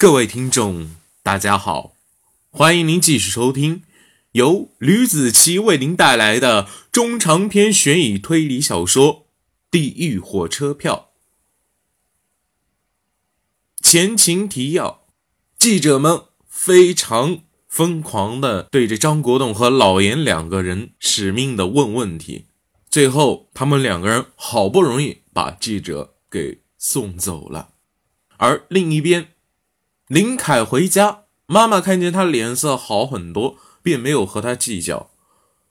各位听众，大家好，欢迎您继续收听由吕子奇为您带来的中长篇悬疑推理小说《地狱火车票》。前情提要：记者们非常疯狂的对着张国栋和老严两个人使命的问问题，最后他们两个人好不容易把记者给送走了，而另一边。林凯回家，妈妈看见他脸色好很多，便没有和他计较。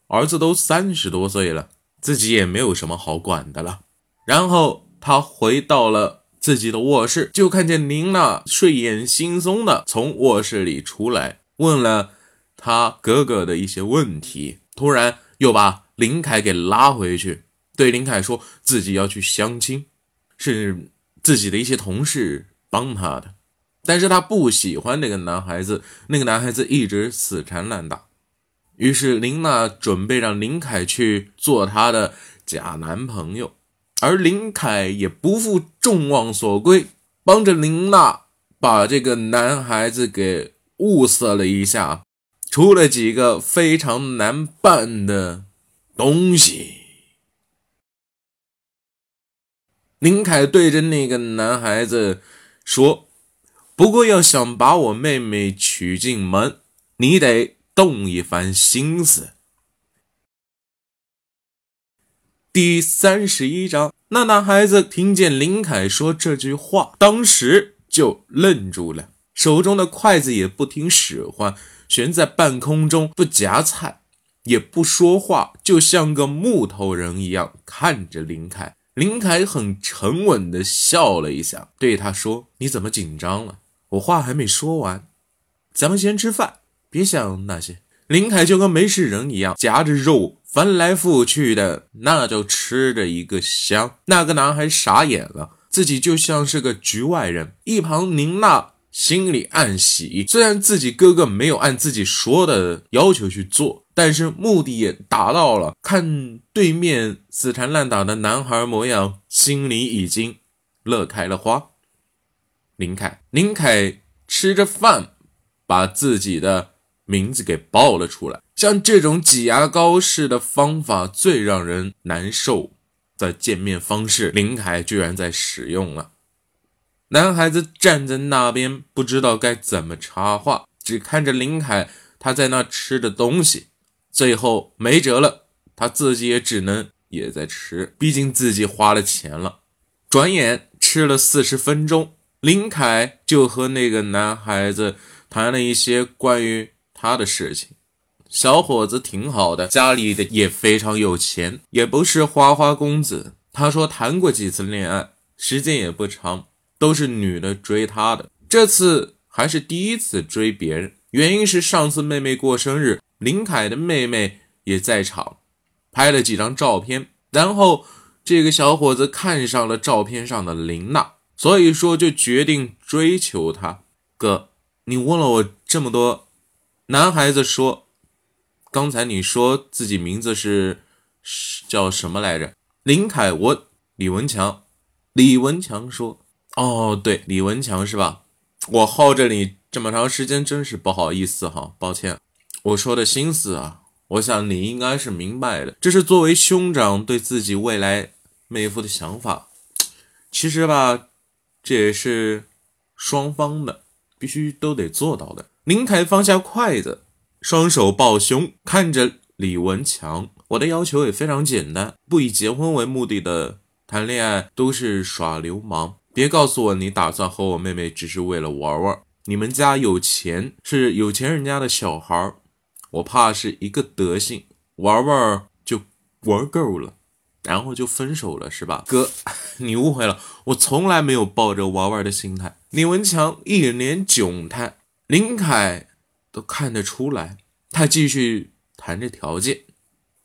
儿子都三十多岁了，自己也没有什么好管的了。然后他回到了自己的卧室，就看见林娜睡眼惺忪的从卧室里出来，问了他哥哥的一些问题。突然又把林凯给拉回去，对林凯说自己要去相亲，是自己的一些同事帮他的。但是他不喜欢那个男孩子，那个男孩子一直死缠烂打。于是林娜准备让林凯去做她的假男朋友，而林凯也不负众望所归，帮着林娜把这个男孩子给物色了一下，出了几个非常难办的东西。林凯对着那个男孩子说。不过，要想把我妹妹娶进门，你得动一番心思。第三十一章，那男孩子听见林凯说这句话，当时就愣住了，手中的筷子也不听使唤，悬在半空中，不夹菜，也不说话，就像个木头人一样看着林凯。林凯很沉稳地笑了一下，对他说：“你怎么紧张了？”我话还没说完，咱们先吃饭，别想那些。林凯就跟没事人一样，夹着肉翻来覆去的，那就吃着一个香。那个男孩傻眼了，自己就像是个局外人。一旁宁娜心里暗喜，虽然自己哥哥没有按自己说的要求去做，但是目的也达到了。看对面死缠烂打的男孩模样，心里已经乐开了花。林凯，林凯吃着饭，把自己的名字给报了出来。像这种挤牙膏式的方法最让人难受的见面方式，林凯居然在使用了。男孩子站在那边，不知道该怎么插话，只看着林凯他在那吃的东西。最后没辙了，他自己也只能也在吃，毕竟自己花了钱了。转眼吃了四十分钟。林凯就和那个男孩子谈了一些关于他的事情。小伙子挺好的，家里的也非常有钱，也不是花花公子。他说谈过几次恋爱，时间也不长，都是女的追他的。这次还是第一次追别人，原因是上次妹妹过生日，林凯的妹妹也在场，拍了几张照片，然后这个小伙子看上了照片上的林娜。所以说，就决定追求他。哥，你问了我这么多，男孩子说，刚才你说自己名字是叫什么来着？林凯，我李文强。李文强说：“哦，对，李文强是吧？我耗着你这么长时间，真是不好意思哈，抱歉。我说的心思啊，我想你应该是明白的。这是作为兄长对自己未来妹夫的想法。其实吧。”这也是双方的必须都得做到的。林凯放下筷子，双手抱胸，看着李文强。我的要求也非常简单，不以结婚为目的的谈恋爱都是耍流氓。别告诉我你打算和我妹妹只是为了玩玩。你们家有钱，是有钱人家的小孩我怕是一个德行，玩玩就玩够了。然后就分手了，是吧，哥？你误会了，我从来没有抱着玩玩的心态。李文强一脸窘态，林凯都看得出来。他继续谈着条件：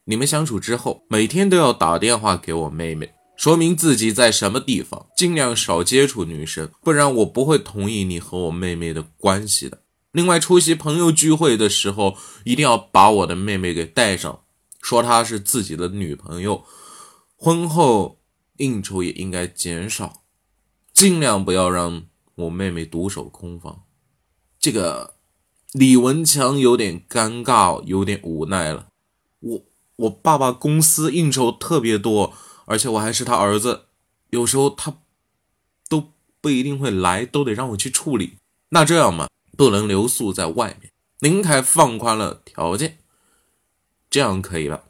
你们相处之后，每天都要打电话给我妹妹，说明自己在什么地方，尽量少接触女生，不然我不会同意你和我妹妹的关系的。另外，出席朋友聚会的时候，一定要把我的妹妹给带上，说她是自己的女朋友。婚后应酬也应该减少，尽量不要让我妹妹独守空房。这个李文强有点尴尬，有点无奈了。我我爸爸公司应酬特别多，而且我还是他儿子，有时候他都不一定会来，都得让我去处理。那这样嘛，不能留宿在外面。林凯放宽了条件，这样可以了。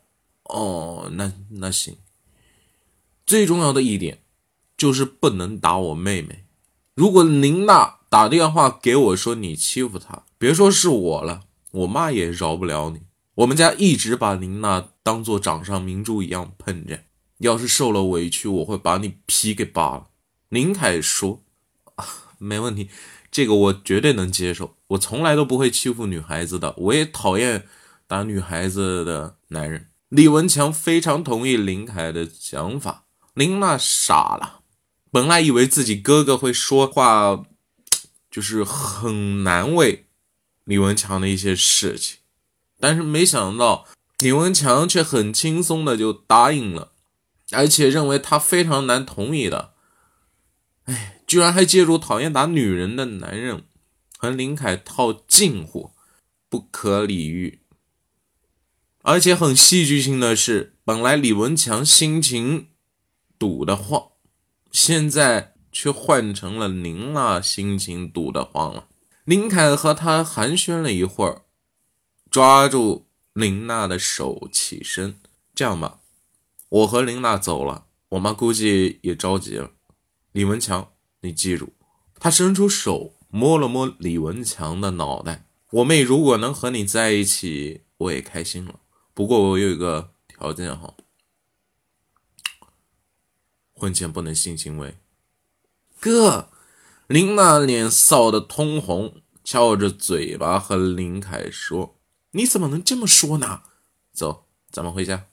哦，那那行。最重要的一点就是不能打我妹妹。如果林娜打电话给我说你欺负她，别说是我了，我妈也饶不了你。我们家一直把林娜当做掌上明珠一样捧着，要是受了委屈，我会把你皮给扒了。林凯说：“没问题，这个我绝对能接受。我从来都不会欺负女孩子的，我也讨厌打女孩子的男人。”李文强非常同意林凯的想法。林娜傻了，本来以为自己哥哥会说话，就是很难为李文强的一些事情，但是没想到李文强却很轻松的就答应了，而且认为他非常难同意的。哎，居然还借助讨厌打女人的男人和林凯套近乎，不可理喻。而且很戏剧性的是，本来李文强心情。堵得慌，现在却换成了林娜心情堵得慌了。林凯和他寒暄了一会儿，抓住林娜的手起身：“这样吧，我和林娜走了，我妈估计也着急了。李文强，你记住。”他伸出手摸了摸李文强的脑袋：“我妹如果能和你在一起，我也开心了。不过我有一个条件哈。”婚前不能性行为，哥，林娜脸臊得通红，翘着嘴巴和林凯说：“你怎么能这么说呢？”走，咱们回家。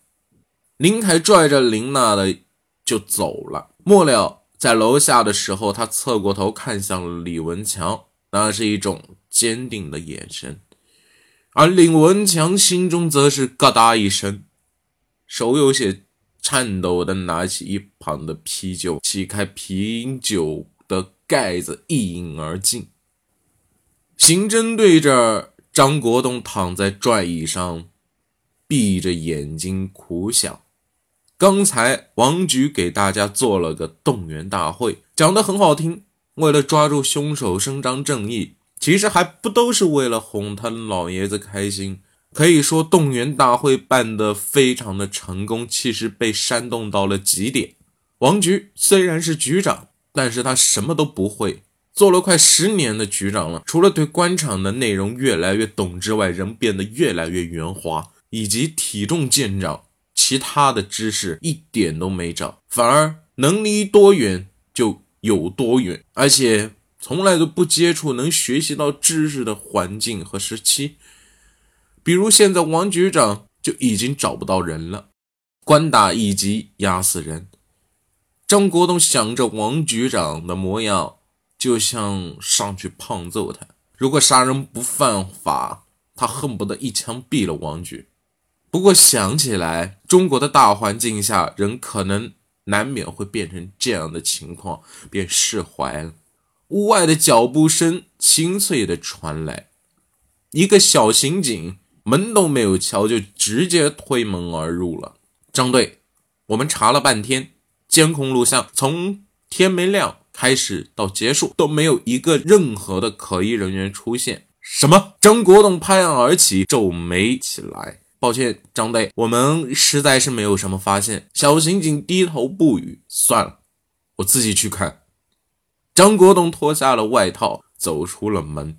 林凯拽着林娜的就走了。末了，在楼下的时候，他侧过头看向了李文强，那是一种坚定的眼神，而李文强心中则是咯哒一声，手有些。颤抖的拿起一旁的啤酒，启开啤酒的盖子，一饮而尽。刑侦队这张国栋躺在转椅上，闭着眼睛苦想。刚才王局给大家做了个动员大会，讲得很好听，为了抓住凶手，伸张正义，其实还不都是为了哄他老爷子开心。可以说动员大会办得非常的成功，气势被煽动到了极点。王局虽然是局长，但是他什么都不会，做了快十年的局长了，除了对官场的内容越来越懂之外，人变得越来越圆滑，以及体重见长，其他的知识一点都没长，反而能离多远就有多远，而且从来都不接触能学习到知识的环境和时期。比如现在王局长就已经找不到人了，官打一级压死人。张国栋想着王局长的模样，就像上去胖揍他。如果杀人不犯法，他恨不得一枪毙了王局。不过想起来，中国的大环境下，人可能难免会变成这样的情况，便释怀了。屋外的脚步声清脆的传来，一个小刑警。门都没有敲，就直接推门而入了。张队，我们查了半天监控录像，从天没亮开始到结束都没有一个任何的可疑人员出现。什么？张国栋拍案而起，皱眉起来。抱歉，张队，我们实在是没有什么发现。小刑警低头不语。算了，我自己去看。张国栋脱下了外套，走出了门，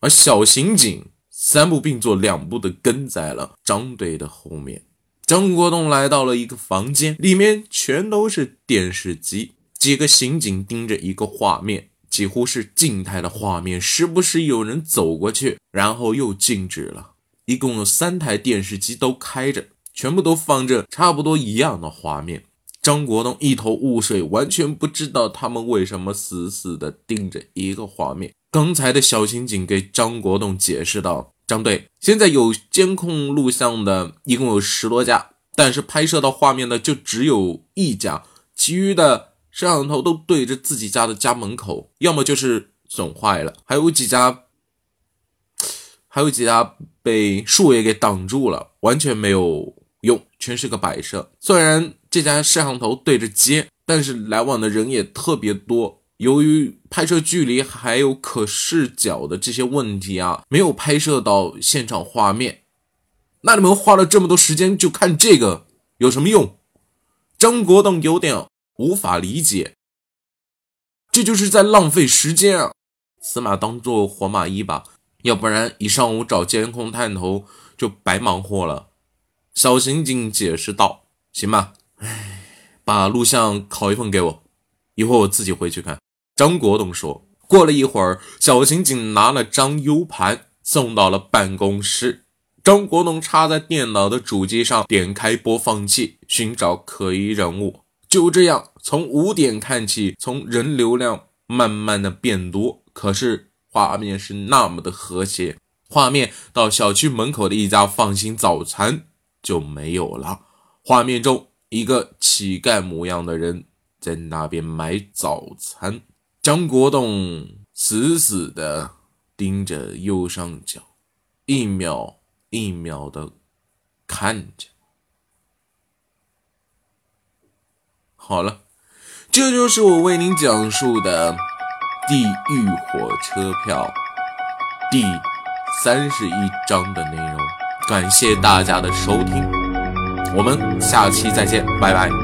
而小刑警。三步并作两步的跟在了张队的后面。张国栋来到了一个房间，里面全都是电视机，几个刑警盯着一个画面，几乎是静态的画面，时不时有人走过去，然后又静止了。一共有三台电视机都开着，全部都放着差不多一样的画面。张国栋一头雾水，完全不知道他们为什么死死地盯着一个画面。刚才的小刑警给张国栋解释道：“张队，现在有监控录像的一共有十多家，但是拍摄到画面的就只有一家，其余的摄像头都对着自己家的家门口，要么就是损坏了，还有几家 还有几家被树叶给挡住了，完全没有用，全是个摆设。虽然这家摄像头对着街，但是来往的人也特别多。由于拍摄距离还有可视角的这些问题啊，没有拍摄到现场画面。那你们花了这么多时间就看这个有什么用？张国栋有点无法理解，这就是在浪费时间啊！死马当做活马医吧，要不然一上午找监控探头就白忙活了。小刑警解释道：“行吧，哎，把录像拷一份给我，一会儿我自己回去看。”张国栋说。过了一会儿，小刑警拿了张 U 盘送到了办公室。张国栋插在电脑的主机上，点开播放器，寻找可疑人物。就这样，从五点看起，从人流量慢慢的变多，可是画面是那么的和谐。画面到小区门口的一家放心早餐就没有了。画面中，一个乞丐模样的人在那边买早餐。张国栋死死的盯着右上角，一秒。一秒的看着，好了，这就是我为您讲述的《地狱火车票》第三十一章的内容。感谢大家的收听，我们下期再见，拜拜。